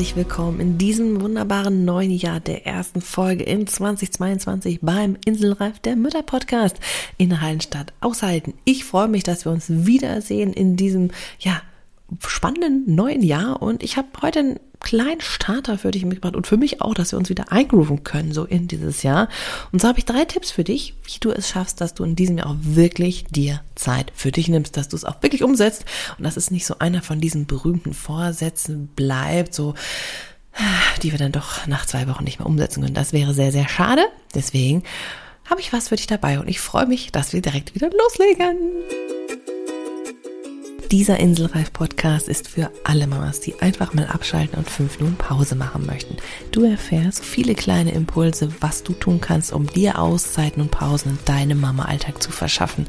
Herzlich willkommen in diesem wunderbaren neuen Jahr der ersten Folge in 2022 beim Inselreif der Mütter Podcast in Hallenstadt aushalten. Ich freue mich, dass wir uns wiedersehen in diesem ja spannenden neuen Jahr und ich habe heute einen kleinen Starter für dich mitgebracht und für mich auch, dass wir uns wieder eingrooven können, so in dieses Jahr. Und so habe ich drei Tipps für dich, wie du es schaffst, dass du in diesem Jahr auch wirklich dir Zeit für dich nimmst, dass du es auch wirklich umsetzt und dass es nicht so einer von diesen berühmten Vorsätzen bleibt, so die wir dann doch nach zwei Wochen nicht mehr umsetzen können. Das wäre sehr, sehr schade. Deswegen habe ich was für dich dabei und ich freue mich, dass wir direkt wieder loslegen. Dieser Inselreif-Podcast ist für alle Mamas, die einfach mal abschalten und fünf Minuten Pause machen möchten. Du erfährst viele kleine Impulse, was du tun kannst, um dir Auszeiten und Pausen in deinem Mama-Alltag zu verschaffen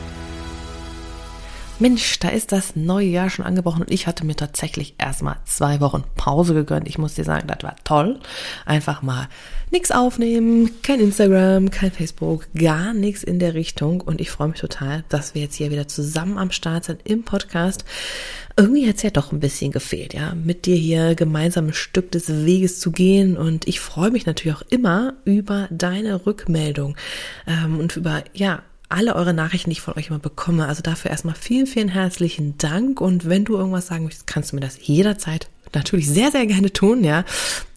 Mensch, da ist das neue Jahr schon angebrochen und ich hatte mir tatsächlich erstmal zwei Wochen Pause gegönnt. Ich muss dir sagen, das war toll. Einfach mal nichts aufnehmen, kein Instagram, kein Facebook, gar nichts in der Richtung. Und ich freue mich total, dass wir jetzt hier wieder zusammen am Start sind im Podcast. Irgendwie hat es ja doch ein bisschen gefehlt, ja, mit dir hier gemeinsam ein Stück des Weges zu gehen. Und ich freue mich natürlich auch immer über deine Rückmeldung ähm, und über, ja, alle eure Nachrichten, die ich von euch immer bekomme. Also dafür erstmal vielen, vielen herzlichen Dank. Und wenn du irgendwas sagen möchtest, kannst du mir das jederzeit natürlich sehr, sehr gerne tun, ja.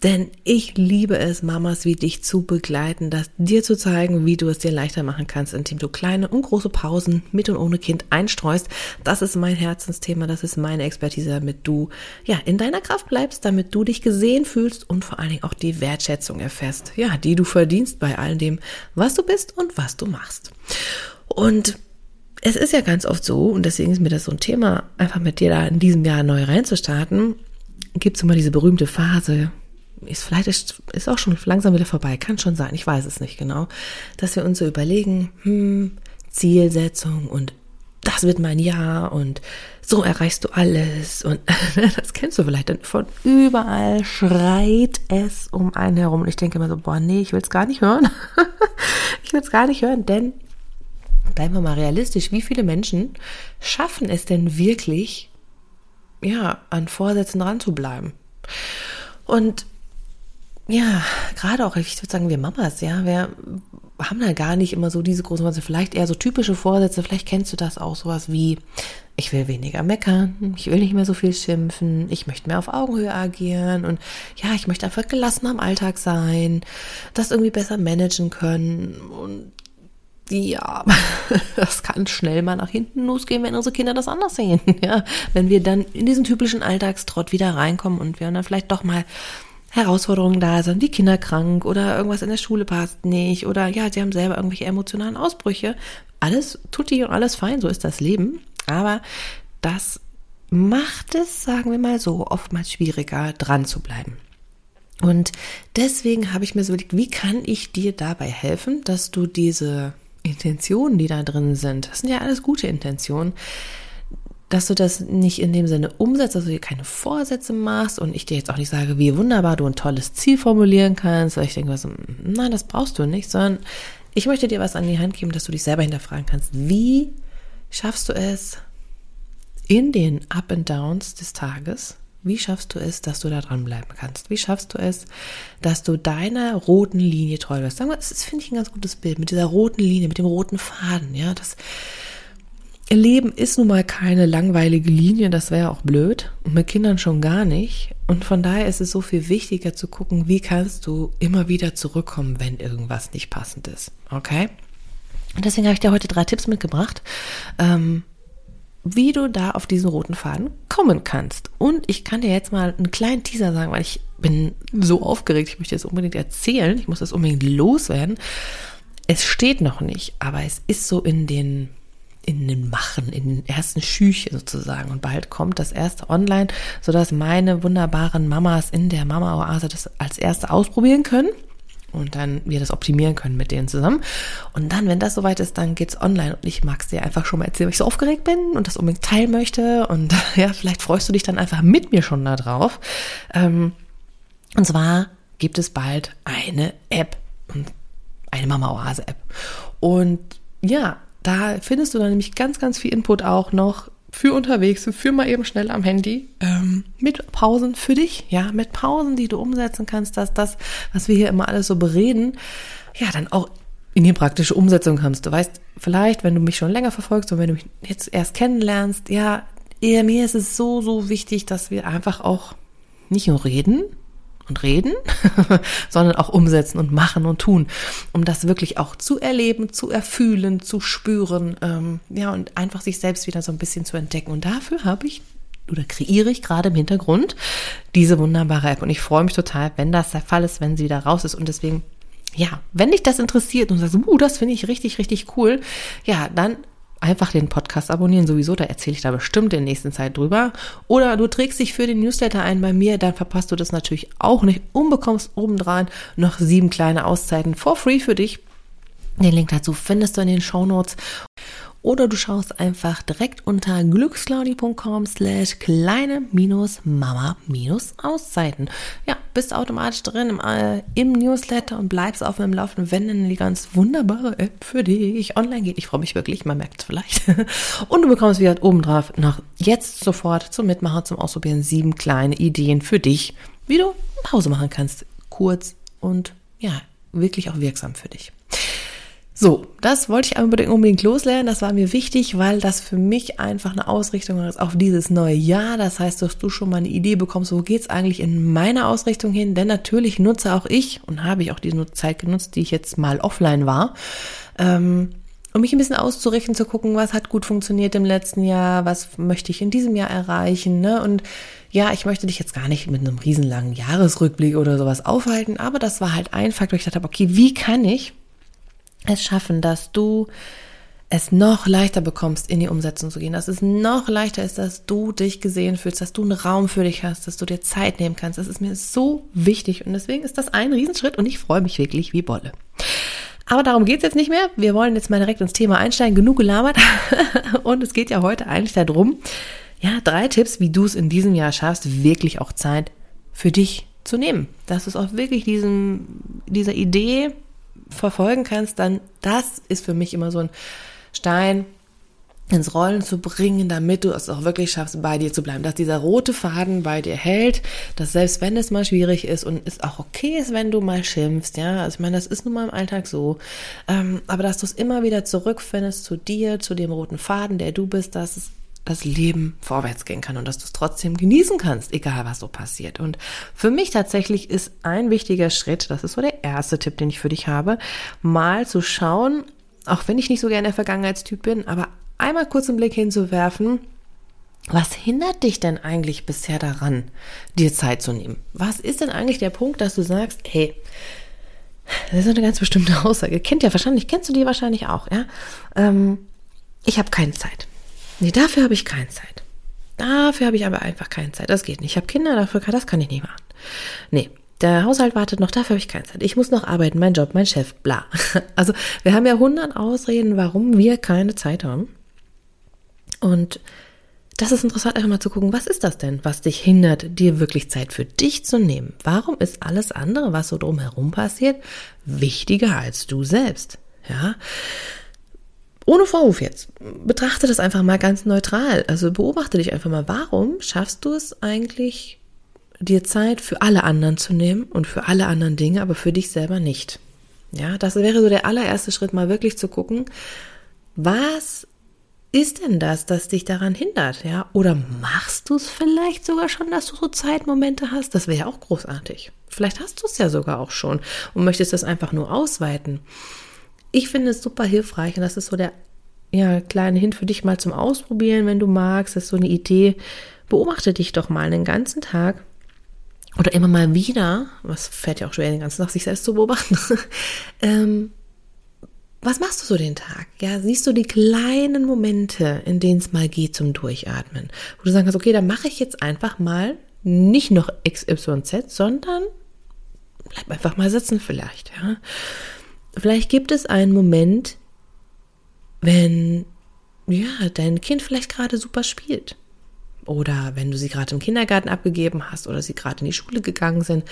Denn ich liebe es, Mamas wie dich zu begleiten, das dir zu zeigen, wie du es dir leichter machen kannst, indem du kleine und große Pausen mit und ohne Kind einstreust. Das ist mein Herzensthema, das ist meine Expertise, damit du, ja, in deiner Kraft bleibst, damit du dich gesehen fühlst und vor allen Dingen auch die Wertschätzung erfährst, ja, die du verdienst bei all dem, was du bist und was du machst. Und es ist ja ganz oft so, und deswegen ist mir das so ein Thema, einfach mit dir da in diesem Jahr neu reinzustarten, gibt es immer diese berühmte Phase, ist vielleicht ist, ist auch schon langsam wieder vorbei, kann schon sein, ich weiß es nicht genau, dass wir uns so überlegen, hm, Zielsetzung und das wird mein Jahr und so erreichst du alles und das kennst du vielleicht, denn von überall schreit es um einen herum und ich denke immer so, boah, nee, ich will es gar nicht hören, ich will es gar nicht hören, denn bleiben wir mal realistisch, wie viele Menschen schaffen es denn wirklich, ja, an Vorsätzen dran zu bleiben. Und ja, gerade auch, ich würde sagen, wir Mamas, ja, wir haben da gar nicht immer so diese großen Vorsätze, vielleicht eher so typische Vorsätze, vielleicht kennst du das auch, sowas wie, ich will weniger meckern, ich will nicht mehr so viel schimpfen, ich möchte mehr auf Augenhöhe agieren und ja, ich möchte einfach gelassen am Alltag sein, das irgendwie besser managen können. Und ja, das kann schnell mal nach hinten losgehen, wenn unsere Kinder das anders sehen. Ja, wenn wir dann in diesen typischen Alltagstrott wieder reinkommen und wir dann vielleicht doch mal Herausforderungen da sind, die Kinder krank oder irgendwas in der Schule passt nicht oder ja, sie haben selber irgendwelche emotionalen Ausbrüche. Alles tutti und alles fein, so ist das Leben. Aber das macht es, sagen wir mal so, oftmals schwieriger, dran zu bleiben. Und deswegen habe ich mir so überlegt, wie kann ich dir dabei helfen, dass du diese Intentionen, die da drin sind, das sind ja alles gute Intentionen, dass du das nicht in dem Sinne umsetzt, dass du dir keine Vorsätze machst und ich dir jetzt auch nicht sage, wie wunderbar du ein tolles Ziel formulieren kannst, weil ich denke, was, nein, das brauchst du nicht, sondern ich möchte dir was an die Hand geben, dass du dich selber hinterfragen kannst. Wie schaffst du es in den Up and Downs des Tages, wie schaffst du es, dass du da dranbleiben kannst? Wie schaffst du es, dass du deiner roten Linie treu wirst? Sagen wir, das finde ich ein ganz gutes Bild mit dieser roten Linie, mit dem roten Faden. Ja, das Leben ist nun mal keine langweilige Linie, das wäre auch blöd und mit Kindern schon gar nicht. Und von daher ist es so viel wichtiger zu gucken, wie kannst du immer wieder zurückkommen, wenn irgendwas nicht passend ist. Okay? Und deswegen habe ich dir heute drei Tipps mitgebracht. Ähm, wie du da auf diesen roten Faden kommen kannst. Und ich kann dir jetzt mal einen kleinen Teaser sagen, weil ich bin so aufgeregt, ich möchte das unbedingt erzählen, ich muss das unbedingt loswerden. Es steht noch nicht, aber es ist so in den in den Machen, in den ersten Schüchen sozusagen. Und bald kommt das erste online, sodass meine wunderbaren Mamas in der Mama-Oase das als erste ausprobieren können. Und dann wir das optimieren können mit denen zusammen. Und dann, wenn das soweit ist, dann geht's online und ich mag's dir einfach schon mal erzählen, weil ich so aufgeregt bin und das unbedingt teilen möchte und ja, vielleicht freust du dich dann einfach mit mir schon da drauf. Ähm, und zwar gibt es bald eine App, eine Mama Oase App. Und ja, da findest du dann nämlich ganz, ganz viel Input auch noch für unterwegs, für mal eben schnell am Handy, ähm, mit Pausen für dich, ja, mit Pausen, die du umsetzen kannst, dass das, was wir hier immer alles so bereden, ja, dann auch in die praktische Umsetzung kannst. Du weißt, vielleicht, wenn du mich schon länger verfolgst und wenn du mich jetzt erst kennenlernst, ja, mir ist es so, so wichtig, dass wir einfach auch nicht nur reden, und reden, sondern auch umsetzen und machen und tun, um das wirklich auch zu erleben, zu erfühlen, zu spüren, ähm, ja, und einfach sich selbst wieder so ein bisschen zu entdecken. Und dafür habe ich oder kreiere ich gerade im Hintergrund diese wunderbare App. Und ich freue mich total, wenn das der Fall ist, wenn sie wieder raus ist. Und deswegen, ja, wenn dich das interessiert und sagst, uh, das finde ich richtig, richtig cool, ja, dann einfach den Podcast abonnieren, sowieso, da erzähle ich da bestimmt in der nächsten Zeit drüber. Oder du trägst dich für den Newsletter ein bei mir, dann verpasst du das natürlich auch nicht und bekommst obendrein noch sieben kleine Auszeiten for free für dich. Den Link dazu findest du in den Show Notes oder du schaust einfach direkt unter glücksclaudi.com slash kleine minus Mama minus Auszeiten. Ja, bist automatisch drin im, äh, im Newsletter und bleibst auf dem Laufen, wenn dann die ganz wunderbare App für dich online geht. Ich freue mich wirklich, man merkt es vielleicht. Und du bekommst wieder oben drauf noch jetzt sofort zum Mitmachen, zum Ausprobieren sieben kleine Ideen für dich, wie du Pause machen kannst. Kurz und ja, wirklich auch wirksam für dich. So, das wollte ich unbedingt, unbedingt loslernen. Das war mir wichtig, weil das für mich einfach eine Ausrichtung ist auf dieses neue Jahr. Das heißt, dass du schon mal eine Idee bekommst, wo geht's eigentlich in meiner Ausrichtung hin? Denn natürlich nutze auch ich und habe ich auch diese Zeit genutzt, die ich jetzt mal offline war, ähm, um mich ein bisschen auszurichten, zu gucken, was hat gut funktioniert im letzten Jahr, was möchte ich in diesem Jahr erreichen. Ne? Und ja, ich möchte dich jetzt gar nicht mit einem riesenlangen Jahresrückblick oder sowas aufhalten, aber das war halt ein Faktor. Ich dachte, okay, wie kann ich es schaffen, dass du es noch leichter bekommst, in die Umsetzung zu gehen, dass es noch leichter ist, dass du dich gesehen fühlst, dass du einen Raum für dich hast, dass du dir Zeit nehmen kannst. Das ist mir so wichtig und deswegen ist das ein Riesenschritt und ich freue mich wirklich wie Bolle. Aber darum geht's jetzt nicht mehr. Wir wollen jetzt mal direkt ins Thema einsteigen. Genug gelabert. und es geht ja heute eigentlich darum, ja, drei Tipps, wie du es in diesem Jahr schaffst, wirklich auch Zeit für dich zu nehmen. Dass es auch wirklich diesem, dieser Idee verfolgen kannst, dann das ist für mich immer so ein Stein ins Rollen zu bringen, damit du es auch wirklich schaffst, bei dir zu bleiben. Dass dieser rote Faden bei dir hält, dass selbst wenn es mal schwierig ist und es auch okay ist, wenn du mal schimpfst, ja, also ich meine, das ist nun mal im Alltag so, ähm, aber dass du es immer wieder zurückfindest zu dir, zu dem roten Faden, der du bist, dass es das Leben vorwärts gehen kann und dass du es trotzdem genießen kannst, egal was so passiert. Und für mich tatsächlich ist ein wichtiger Schritt, das ist so der erste Tipp, den ich für dich habe, mal zu schauen, auch wenn ich nicht so gerne der Vergangenheitstyp bin, aber einmal kurz einen Blick hinzuwerfen, was hindert dich denn eigentlich bisher daran, dir Zeit zu nehmen? Was ist denn eigentlich der Punkt, dass du sagst, hey, das ist eine ganz bestimmte Aussage. Kennt ja wahrscheinlich, kennst du die wahrscheinlich auch, ja? Ähm, ich habe keine Zeit. Nee, dafür habe ich keine Zeit. Dafür habe ich aber einfach keine Zeit. Das geht nicht. Ich habe Kinder, dafür kann, das kann ich nicht machen. Nee, der Haushalt wartet noch, dafür habe ich keine Zeit. Ich muss noch arbeiten, mein Job, mein Chef, bla. Also wir haben ja hundert Ausreden, warum wir keine Zeit haben. Und das ist interessant, einfach mal zu gucken, was ist das denn, was dich hindert, dir wirklich Zeit für dich zu nehmen? Warum ist alles andere, was so drumherum passiert, wichtiger als du selbst? Ja, ohne Vorwurf jetzt. Betrachte das einfach mal ganz neutral. Also beobachte dich einfach mal. Warum schaffst du es eigentlich, dir Zeit für alle anderen zu nehmen und für alle anderen Dinge, aber für dich selber nicht? Ja, das wäre so der allererste Schritt, mal wirklich zu gucken, was ist denn das, das dich daran hindert? Ja, oder machst du es vielleicht sogar schon, dass du so Zeitmomente hast? Das wäre ja auch großartig. Vielleicht hast du es ja sogar auch schon und möchtest das einfach nur ausweiten. Ich finde es super hilfreich und das ist so der ja, kleine Hint für dich mal zum Ausprobieren, wenn du magst. Das ist so eine Idee. Beobachte dich doch mal den ganzen Tag oder immer mal wieder, was fällt ja auch schwer, den ganzen Tag sich selbst zu beobachten. ähm, was machst du so den Tag? Ja, siehst du die kleinen Momente, in denen es mal geht zum Durchatmen, wo du sagst, okay, dann mache ich jetzt einfach mal nicht noch XYZ, sondern bleib einfach mal sitzen vielleicht, ja. Vielleicht gibt es einen Moment, wenn, ja, dein Kind vielleicht gerade super spielt. Oder wenn du sie gerade im Kindergarten abgegeben hast oder sie gerade in die Schule gegangen sind,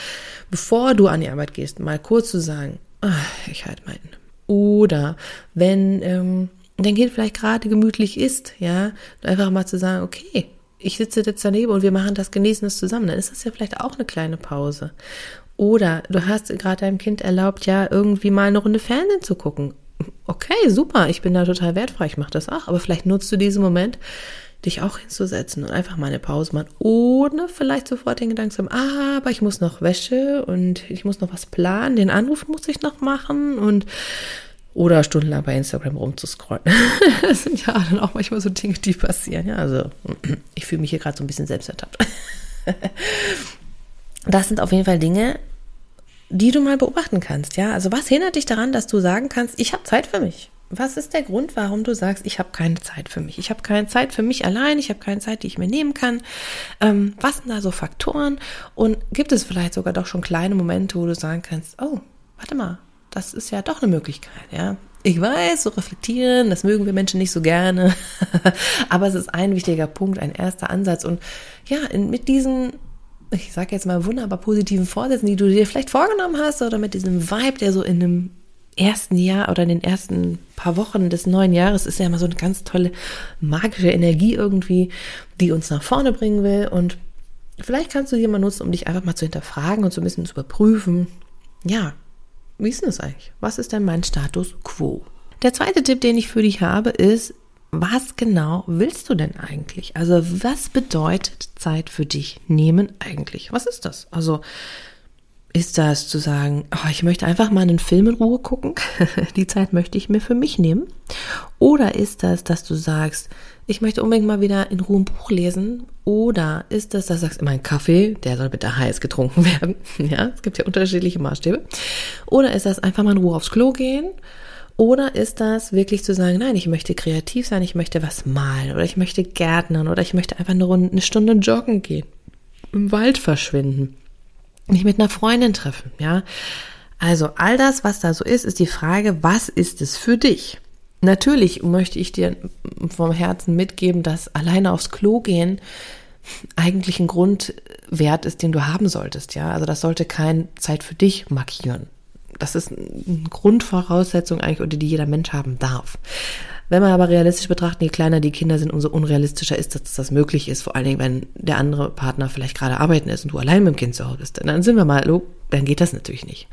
bevor du an die Arbeit gehst, mal kurz zu sagen, ach, ich halte meinen. Oder wenn ähm, dein Kind vielleicht gerade gemütlich ist, ja, einfach mal zu sagen, okay, ich sitze jetzt daneben und wir machen das, genießen zusammen, dann ist das ja vielleicht auch eine kleine Pause. Oder du hast gerade deinem Kind erlaubt, ja, irgendwie mal eine Runde Fernsehen zu gucken. Okay, super, ich bin da total wertfrei, ich mache das auch, aber vielleicht nutzt du diesen Moment, dich auch hinzusetzen und einfach mal eine Pause machen, ohne vielleicht sofort den Gedanken zu haben, ah, aber ich muss noch Wäsche und ich muss noch was planen, den Anruf muss ich noch machen und oder stundenlang bei Instagram rumzuscrollen. das sind ja dann auch manchmal so Dinge, die passieren. Ja, also ich fühle mich hier gerade so ein bisschen selbst ertappt. das sind auf jeden Fall Dinge, die du mal beobachten kannst. Ja, also was hindert dich daran, dass du sagen kannst, ich habe Zeit für mich? Was ist der Grund, warum du sagst, ich habe keine Zeit für mich? Ich habe keine Zeit für mich allein, ich habe keine Zeit, die ich mir nehmen kann. Ähm, was sind da so Faktoren? Und gibt es vielleicht sogar doch schon kleine Momente, wo du sagen kannst, oh, warte mal, das ist ja doch eine Möglichkeit, ja. Ich weiß, so reflektieren, das mögen wir Menschen nicht so gerne. Aber es ist ein wichtiger Punkt, ein erster Ansatz. Und ja, mit diesen ich sage jetzt mal wunderbar positiven Vorsätzen, die du dir vielleicht vorgenommen hast oder mit diesem Vibe, der so in einem ersten Jahr oder in den ersten paar Wochen des neuen Jahres ist ja immer so eine ganz tolle magische Energie irgendwie, die uns nach vorne bringen will. Und vielleicht kannst du die mal nutzen, um dich einfach mal zu hinterfragen und so ein bisschen zu überprüfen. Ja, wie ist denn das eigentlich? Was ist denn mein Status quo? Der zweite Tipp, den ich für dich habe, ist, was genau willst du denn eigentlich? Also was bedeutet Zeit für dich nehmen eigentlich? Was ist das? Also ist das zu sagen, oh, ich möchte einfach mal einen Film in Ruhe gucken, die Zeit möchte ich mir für mich nehmen? Oder ist das, dass du sagst, ich möchte unbedingt mal wieder in Ruhe ein Buch lesen? Oder ist das, dass du sagst, mein Kaffee, der soll bitte heiß getrunken werden? Ja, es gibt ja unterschiedliche Maßstäbe. Oder ist das einfach mal in Ruhe aufs Klo gehen? Oder ist das wirklich zu sagen, nein, ich möchte kreativ sein, ich möchte was malen oder ich möchte gärtnern oder ich möchte einfach eine, eine Stunde joggen gehen, im Wald verschwinden? mich mit einer Freundin treffen, ja. Also all das, was da so ist, ist die Frage, was ist es für dich? Natürlich möchte ich dir vom Herzen mitgeben, dass alleine aufs Klo gehen eigentlich ein Grundwert ist, den du haben solltest, ja. Also das sollte kein Zeit für dich markieren. Das ist eine Grundvoraussetzung eigentlich, oder die jeder Mensch haben darf. Wenn man aber realistisch betrachtet, je kleiner die Kinder sind, umso unrealistischer ist, dass das möglich ist. Vor allen Dingen, wenn der andere Partner vielleicht gerade arbeiten ist und du allein mit dem Kind zu Hause bist. Dann sind wir mal, dann geht das natürlich nicht.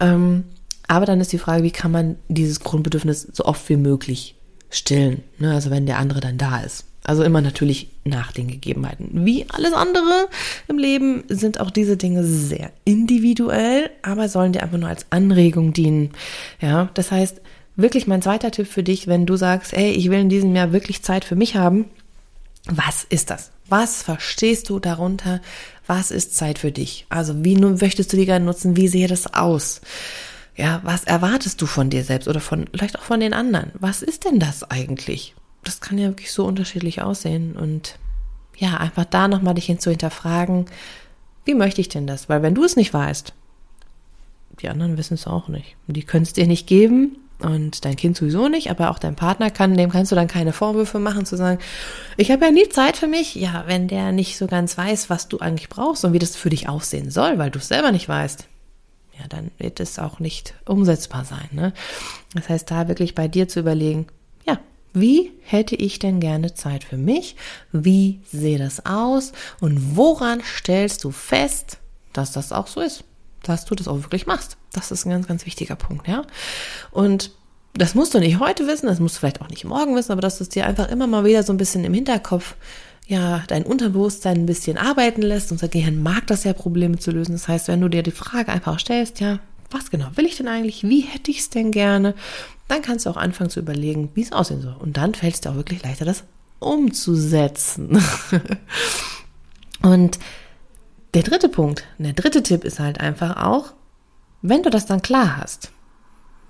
Ähm, aber dann ist die Frage, wie kann man dieses Grundbedürfnis so oft wie möglich stillen? Ne? Also wenn der andere dann da ist. Also immer natürlich nach den Gegebenheiten. Wie alles andere im Leben sind auch diese Dinge sehr individuell, aber sollen dir einfach nur als Anregung dienen. Ja, das heißt, wirklich mein zweiter Tipp für dich, wenn du sagst, ey, ich will in diesem Jahr wirklich Zeit für mich haben. Was ist das? Was verstehst du darunter? Was ist Zeit für dich? Also wie möchtest du die gerne nutzen? Wie sehe das aus? Ja, was erwartest du von dir selbst oder von, vielleicht auch von den anderen? Was ist denn das eigentlich? Das kann ja wirklich so unterschiedlich aussehen und ja, einfach da nochmal dich hin zu hinterfragen, wie möchte ich denn das? Weil wenn du es nicht weißt, die anderen wissen es auch nicht. Die können es dir nicht geben und dein Kind sowieso nicht, aber auch dein Partner kann, dem kannst du dann keine Vorwürfe machen, zu sagen, ich habe ja nie Zeit für mich. Ja, wenn der nicht so ganz weiß, was du eigentlich brauchst und wie das für dich aussehen soll, weil du es selber nicht weißt, ja, dann wird es auch nicht umsetzbar sein. Ne? Das heißt, da wirklich bei dir zu überlegen, wie hätte ich denn gerne Zeit für mich? Wie sehe das aus? Und woran stellst du fest, dass das auch so ist? dass du das auch wirklich machst. Das ist ein ganz, ganz wichtiger Punkt, ja. Und das musst du nicht heute wissen, das musst du vielleicht auch nicht morgen wissen, aber dass du es dir einfach immer mal wieder so ein bisschen im Hinterkopf, ja, dein Unterbewusstsein ein bisschen arbeiten lässt. Unser Gehirn mag das ja, Probleme zu lösen. Das heißt, wenn du dir die Frage einfach stellst, ja, was genau will ich denn eigentlich? Wie hätte ich es denn gerne? Dann kannst du auch anfangen zu überlegen, wie es aussehen soll. Und dann fällt es dir auch wirklich leichter, das umzusetzen. Und der dritte Punkt, der dritte Tipp ist halt einfach auch, wenn du das dann klar hast,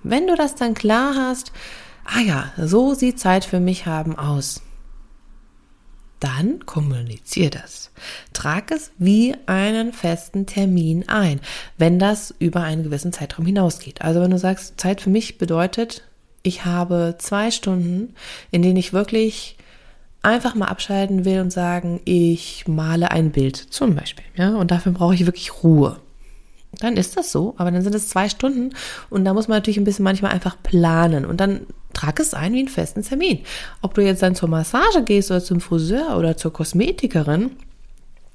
wenn du das dann klar hast, ah ja, so sieht Zeit für mich haben aus, dann kommunizier das. Trag es wie einen festen Termin ein, wenn das über einen gewissen Zeitraum hinausgeht. Also wenn du sagst, Zeit für mich bedeutet, ich habe zwei Stunden, in denen ich wirklich einfach mal abschalten will und sagen, ich male ein Bild zum Beispiel, ja, und dafür brauche ich wirklich Ruhe. Dann ist das so, aber dann sind es zwei Stunden und da muss man natürlich ein bisschen manchmal einfach planen und dann trag es ein wie einen festen Termin. Ob du jetzt dann zur Massage gehst oder zum Friseur oder zur Kosmetikerin,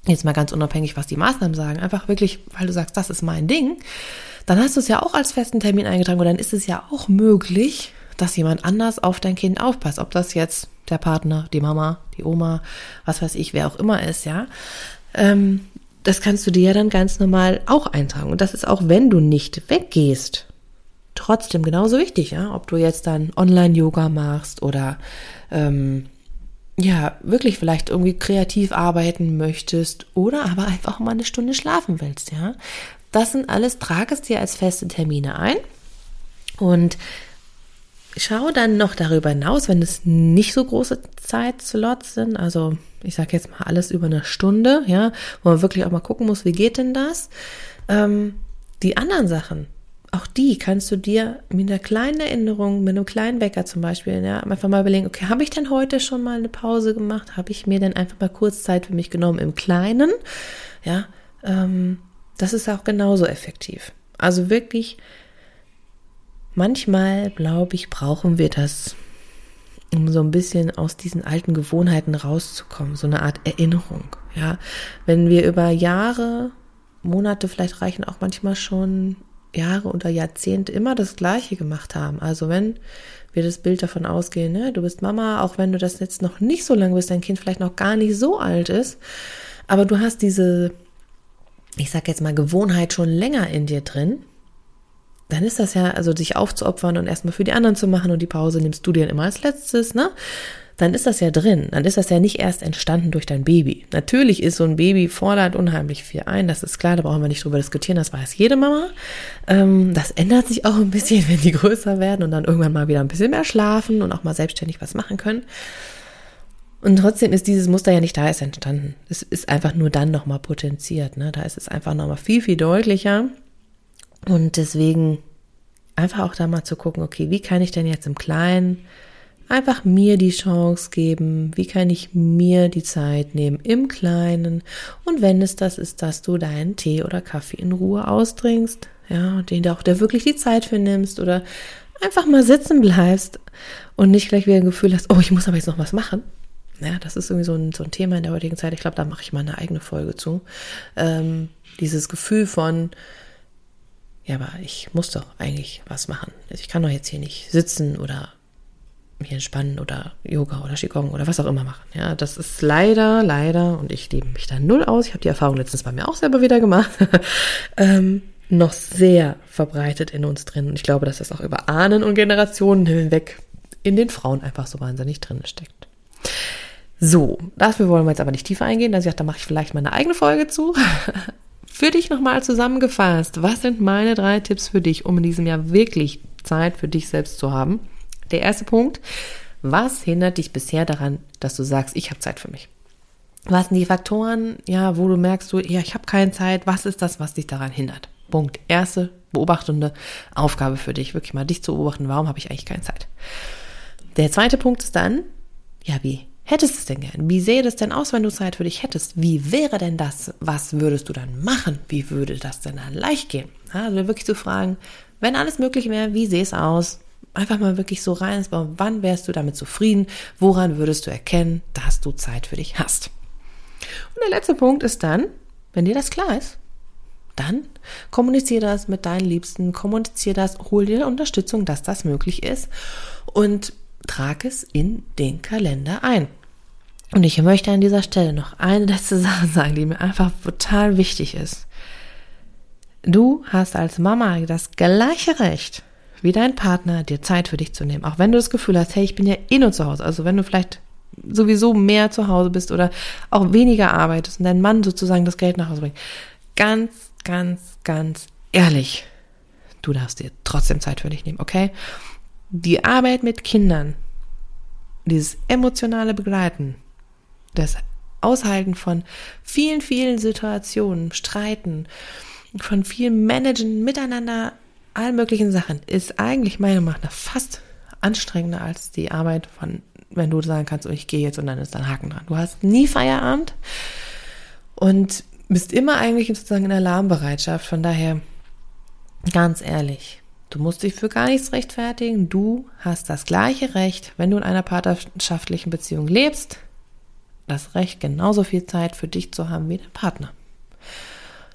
jetzt mal ganz unabhängig, was die Maßnahmen sagen, einfach wirklich, weil du sagst, das ist mein Ding, dann hast du es ja auch als festen Termin eingetragen und dann ist es ja auch möglich, dass jemand anders auf dein Kind aufpasst. Ob das jetzt der Partner, die Mama, die Oma, was weiß ich, wer auch immer ist, ja. Ähm, das kannst du dir ja dann ganz normal auch eintragen. Und das ist auch, wenn du nicht weggehst, trotzdem genauso wichtig, ja. Ob du jetzt dann Online-Yoga machst oder ähm, ja, wirklich vielleicht irgendwie kreativ arbeiten möchtest oder aber einfach mal eine Stunde schlafen willst, ja. Das sind alles, trag es dir als feste Termine ein und schau dann noch darüber hinaus, wenn es nicht so große Zeitslots sind, also ich sage jetzt mal alles über eine Stunde, ja, wo man wirklich auch mal gucken muss, wie geht denn das? Ähm, die anderen Sachen, auch die kannst du dir mit einer kleinen Erinnerung, mit einem kleinen Wecker zum Beispiel, ja, einfach mal überlegen, okay, habe ich denn heute schon mal eine Pause gemacht? Habe ich mir denn einfach mal kurz Zeit für mich genommen im Kleinen? Ja, ähm, das ist auch genauso effektiv. Also wirklich Manchmal, glaube ich, brauchen wir das, um so ein bisschen aus diesen alten Gewohnheiten rauszukommen, so eine Art Erinnerung. Ja, wenn wir über Jahre, Monate, vielleicht reichen auch manchmal schon Jahre oder Jahrzehnte immer das Gleiche gemacht haben. Also wenn wir das Bild davon ausgehen, ne, du bist Mama, auch wenn du das jetzt noch nicht so lange bist, dein Kind vielleicht noch gar nicht so alt ist, aber du hast diese, ich sag jetzt mal, Gewohnheit schon länger in dir drin, dann ist das ja, also sich aufzuopfern und erstmal für die anderen zu machen und die Pause nimmst du dir immer als letztes, ne? Dann ist das ja drin. Dann ist das ja nicht erst entstanden durch dein Baby. Natürlich ist so ein Baby fordert unheimlich viel ein. Das ist klar, da brauchen wir nicht drüber diskutieren. Das weiß jede Mama. Ähm, das ändert sich auch ein bisschen, wenn die größer werden und dann irgendwann mal wieder ein bisschen mehr schlafen und auch mal selbstständig was machen können. Und trotzdem ist dieses Muster ja nicht da ist entstanden. Es ist einfach nur dann nochmal potenziert. Ne? Da ist es einfach nochmal viel, viel deutlicher. Und deswegen einfach auch da mal zu gucken, okay, wie kann ich denn jetzt im Kleinen einfach mir die Chance geben, wie kann ich mir die Zeit nehmen im Kleinen und wenn es das ist, dass du deinen Tee oder Kaffee in Ruhe austrinkst, ja, und den auch da wirklich die Zeit für nimmst oder einfach mal sitzen bleibst und nicht gleich wieder ein Gefühl hast, oh, ich muss aber jetzt noch was machen. Ja, das ist irgendwie so ein, so ein Thema in der heutigen Zeit. Ich glaube, da mache ich mal eine eigene Folge zu. Ähm, dieses Gefühl von, ja, aber ich muss doch eigentlich was machen. Also ich kann doch jetzt hier nicht sitzen oder mich entspannen oder Yoga oder Qigong oder was auch immer machen. Ja, das ist leider, leider, und ich lebe mich da null aus, ich habe die Erfahrung letztens bei mir auch selber wieder gemacht, ähm, noch sehr verbreitet in uns drin. Und ich glaube, dass das auch über Ahnen und Generationen hinweg in den Frauen einfach so wahnsinnig drin steckt. So, dafür wollen wir jetzt aber nicht tiefer eingehen. Also, da mache ich vielleicht mal eine eigene Folge zu. Für dich nochmal zusammengefasst, was sind meine drei Tipps für dich, um in diesem Jahr wirklich Zeit für dich selbst zu haben? Der erste Punkt, was hindert dich bisher daran, dass du sagst, ich habe Zeit für mich? Was sind die Faktoren, ja, wo du merkst, du, ja, ich habe keine Zeit, was ist das, was dich daran hindert? Punkt. Erste beobachtende Aufgabe für dich, wirklich mal dich zu beobachten, warum habe ich eigentlich keine Zeit? Der zweite Punkt ist dann, ja, wie hättest es denn gern? Wie sähe das denn aus, wenn du Zeit für dich hättest? Wie wäre denn das? Was würdest du dann machen? Wie würde das denn dann leicht gehen? Also wirklich zu fragen, wenn alles möglich wäre, wie sähe es aus? Einfach mal wirklich so rein, wann wärst du damit zufrieden? Woran würdest du erkennen, dass du Zeit für dich hast? Und der letzte Punkt ist dann, wenn dir das klar ist, dann kommuniziere das mit deinen Liebsten, kommuniziere das, hol dir Unterstützung, dass das möglich ist und trag es in den Kalender ein. Und ich möchte an dieser Stelle noch eine letzte Sache sagen, die mir einfach total wichtig ist. Du hast als Mama das gleiche Recht wie dein Partner, dir Zeit für dich zu nehmen. Auch wenn du das Gefühl hast, hey, ich bin ja eh nur zu Hause. Also wenn du vielleicht sowieso mehr zu Hause bist oder auch weniger arbeitest und dein Mann sozusagen das Geld nach Hause bringt. Ganz, ganz, ganz ehrlich, du darfst dir trotzdem Zeit für dich nehmen, okay? Die Arbeit mit Kindern, dieses emotionale Begleiten, das Aushalten von vielen, vielen Situationen, Streiten, von vielen Managen miteinander, allen möglichen Sachen, ist eigentlich meiner Meinung nach fast anstrengender als die Arbeit von, wenn du sagen kannst, oh, ich gehe jetzt und dann ist da ein Haken dran. Du hast nie Feierabend und bist immer eigentlich sozusagen in Alarmbereitschaft. Von daher, ganz ehrlich, du musst dich für gar nichts rechtfertigen. Du hast das gleiche Recht, wenn du in einer partnerschaftlichen Beziehung lebst, das Recht, genauso viel Zeit für dich zu haben wie dein Partner.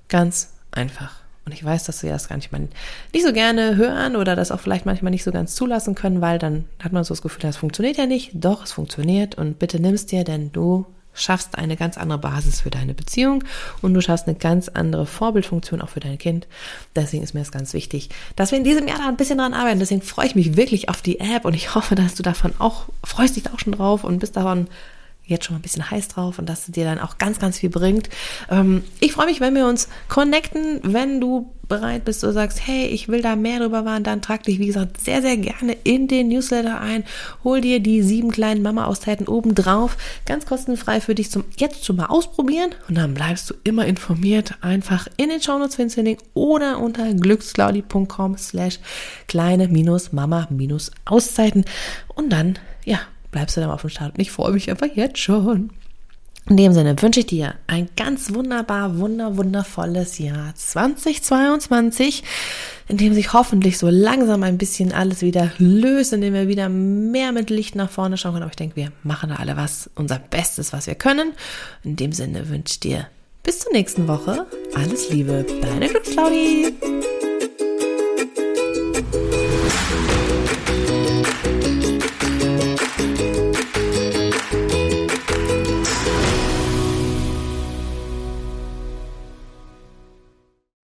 Ganz einfach. Und ich weiß, dass sie das gar nicht, mal nicht so gerne hören oder das auch vielleicht manchmal nicht so ganz zulassen können, weil dann hat man so das Gefühl, das funktioniert ja nicht. Doch, es funktioniert und bitte nimmst dir, denn du schaffst eine ganz andere Basis für deine Beziehung und du schaffst eine ganz andere Vorbildfunktion auch für dein Kind. Deswegen ist mir das ganz wichtig, dass wir in diesem Jahr da ein bisschen dran arbeiten. Deswegen freue ich mich wirklich auf die App und ich hoffe, dass du davon auch, freust dich auch schon drauf und bist davon jetzt schon mal ein bisschen heiß drauf und dass dir dann auch ganz, ganz viel bringt. Ähm, ich freue mich, wenn wir uns connecten, wenn du bereit bist oder sagst, hey, ich will da mehr drüber waren, dann trag dich, wie gesagt, sehr, sehr gerne in den Newsletter ein. Hol dir die sieben kleinen Mama-Auszeiten oben drauf, ganz kostenfrei für dich zum jetzt schon mal ausprobieren und dann bleibst du immer informiert. Einfach in den Shownotes findest du den Link oder unter glücksclaudi.com slash kleine minus Mama minus Auszeiten und dann, ja, bleibst du dann auf dem Start. Und ich freue mich einfach jetzt schon. In dem Sinne wünsche ich dir ein ganz wunderbar, wunder, wundervolles Jahr 2022, in dem sich hoffentlich so langsam ein bisschen alles wieder löst, in dem wir wieder mehr mit Licht nach vorne schauen können. Aber ich denke, wir machen da alle was, unser Bestes, was wir können. In dem Sinne wünsche ich dir bis zur nächsten Woche alles Liebe, deine Glücksclaudi.